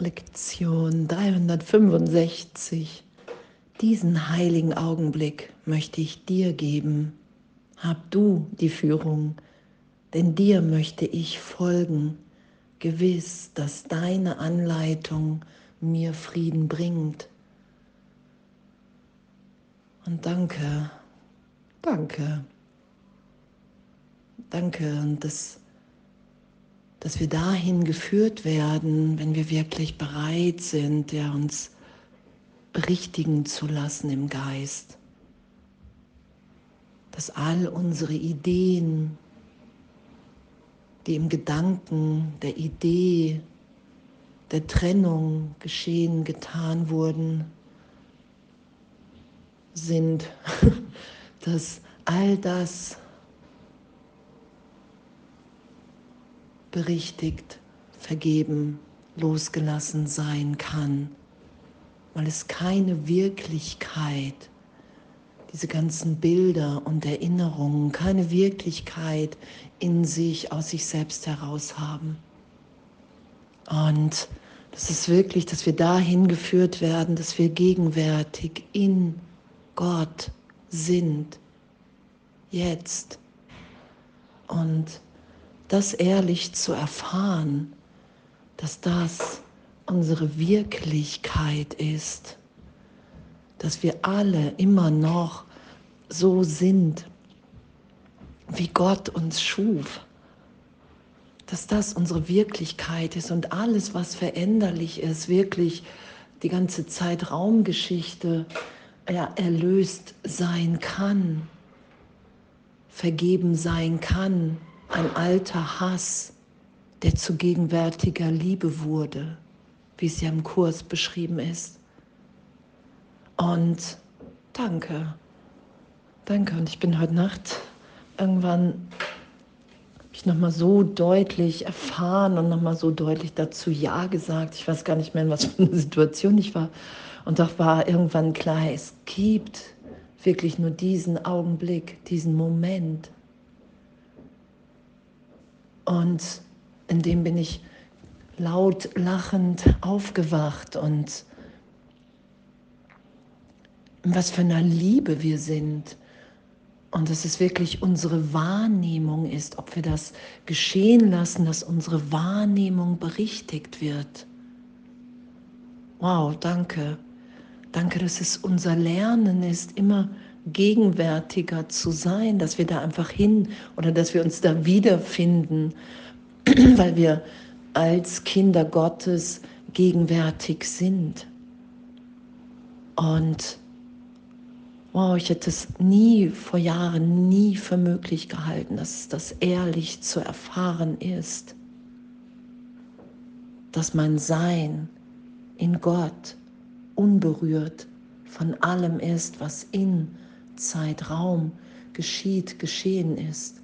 Lektion 365. Diesen heiligen Augenblick möchte ich dir geben. Hab du die Führung, denn dir möchte ich folgen, gewiss, dass deine Anleitung mir Frieden bringt. Und danke, danke, danke und das dass wir dahin geführt werden, wenn wir wirklich bereit sind, ja, uns berichtigen zu lassen im Geist. Dass all unsere Ideen, die im Gedanken der Idee der Trennung geschehen, getan wurden, sind, dass all das berichtigt, vergeben, losgelassen sein kann, weil es keine Wirklichkeit, diese ganzen Bilder und Erinnerungen, keine Wirklichkeit in sich, aus sich selbst heraus haben. Und das ist wirklich, dass wir dahin geführt werden, dass wir gegenwärtig in Gott sind, jetzt. Und das ehrlich zu erfahren, dass das unsere Wirklichkeit ist, dass wir alle immer noch so sind, wie Gott uns schuf, dass das unsere Wirklichkeit ist und alles, was veränderlich ist, wirklich die ganze Zeitraumgeschichte ja, erlöst sein kann, vergeben sein kann, ein alter Hass, der zu gegenwärtiger Liebe wurde, wie es ja im Kurs beschrieben ist. Und danke, danke. Und ich bin heute Nacht irgendwann ich nochmal so deutlich erfahren und nochmal so deutlich dazu Ja gesagt. Ich weiß gar nicht mehr, in was für einer Situation ich war. Und doch war irgendwann klar, es gibt wirklich nur diesen Augenblick, diesen Moment. Und in dem bin ich laut lachend aufgewacht und was für einer Liebe wir sind. Und dass es wirklich unsere Wahrnehmung ist, ob wir das geschehen lassen, dass unsere Wahrnehmung berichtigt wird. Wow, danke. Danke, dass es unser Lernen ist, immer gegenwärtiger zu sein, dass wir da einfach hin oder dass wir uns da wiederfinden, weil wir als Kinder Gottes gegenwärtig sind. Und wow, ich hätte es nie vor Jahren, nie für möglich gehalten, dass das ehrlich zu erfahren ist, dass mein Sein in Gott unberührt von allem ist, was in Zeitraum geschieht, geschehen ist.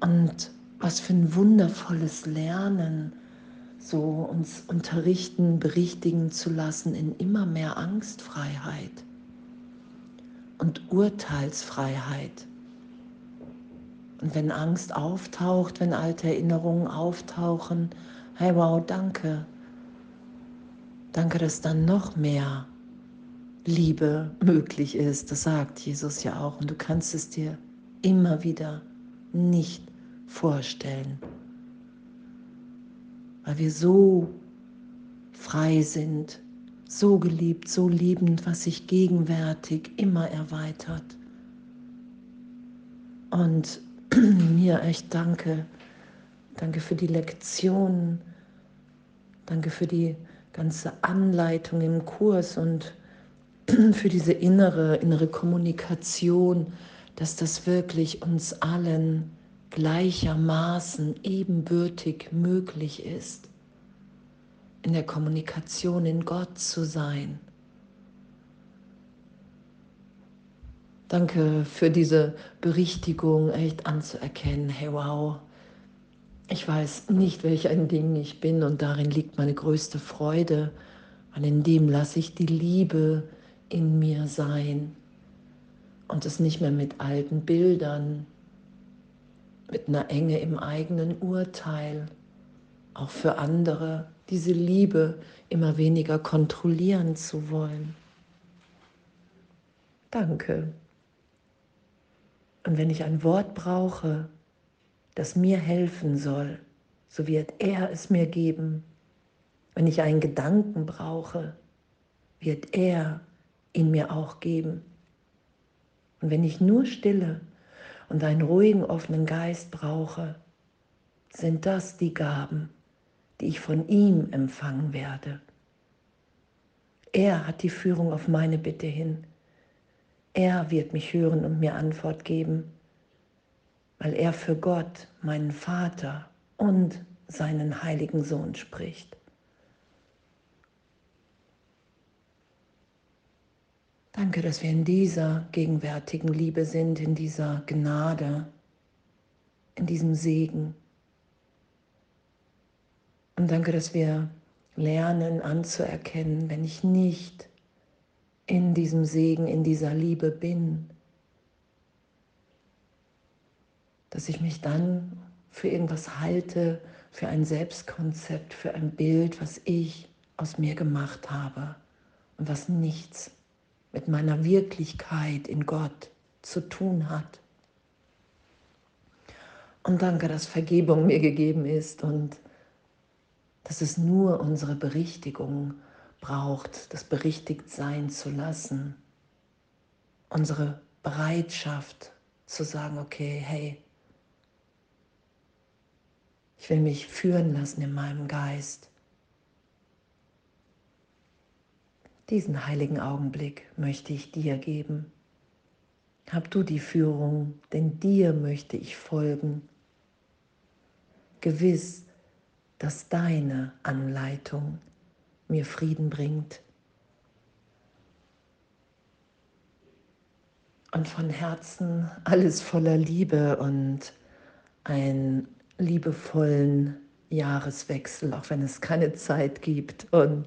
Und was für ein wundervolles Lernen, so uns unterrichten, berichtigen zu lassen in immer mehr Angstfreiheit und Urteilsfreiheit. Und wenn Angst auftaucht, wenn alte Erinnerungen auftauchen, hey wow, danke. Danke, dass dann noch mehr Liebe möglich ist. Das sagt Jesus ja auch. Und du kannst es dir immer wieder nicht vorstellen, weil wir so frei sind, so geliebt, so liebend, was sich gegenwärtig immer erweitert. Und mir echt danke, danke für die Lektionen, danke für die ganze Anleitung im Kurs und für diese innere, innere Kommunikation, dass das wirklich uns allen gleichermaßen ebenbürtig möglich ist, in der Kommunikation in Gott zu sein. Danke für diese Berichtigung, echt anzuerkennen, hey wow, ich weiß nicht, welch ein Ding ich bin und darin liegt meine größte Freude, weil in dem lasse ich die Liebe, in mir sein und es nicht mehr mit alten Bildern, mit einer Enge im eigenen Urteil auch für andere, diese Liebe immer weniger kontrollieren zu wollen. Danke. Und wenn ich ein Wort brauche, das mir helfen soll, so wird er es mir geben. Wenn ich einen Gedanken brauche, wird er ihn mir auch geben. Und wenn ich nur Stille und einen ruhigen, offenen Geist brauche, sind das die Gaben, die ich von ihm empfangen werde. Er hat die Führung auf meine Bitte hin. Er wird mich hören und mir Antwort geben, weil er für Gott, meinen Vater und seinen heiligen Sohn spricht. Danke, dass wir in dieser gegenwärtigen Liebe sind, in dieser Gnade, in diesem Segen. Und danke, dass wir lernen anzuerkennen, wenn ich nicht in diesem Segen, in dieser Liebe bin, dass ich mich dann für irgendwas halte, für ein Selbstkonzept, für ein Bild, was ich aus mir gemacht habe und was nichts mit meiner Wirklichkeit in Gott zu tun hat. Und danke, dass Vergebung mir gegeben ist und dass es nur unsere Berichtigung braucht, das berichtigt sein zu lassen. Unsere Bereitschaft zu sagen, okay, hey, ich will mich führen lassen in meinem Geist. Diesen heiligen Augenblick möchte ich dir geben. Hab du die Führung, denn dir möchte ich folgen. Gewiss, dass deine Anleitung mir Frieden bringt. Und von Herzen alles voller Liebe und einen liebevollen Jahreswechsel, auch wenn es keine Zeit gibt. Und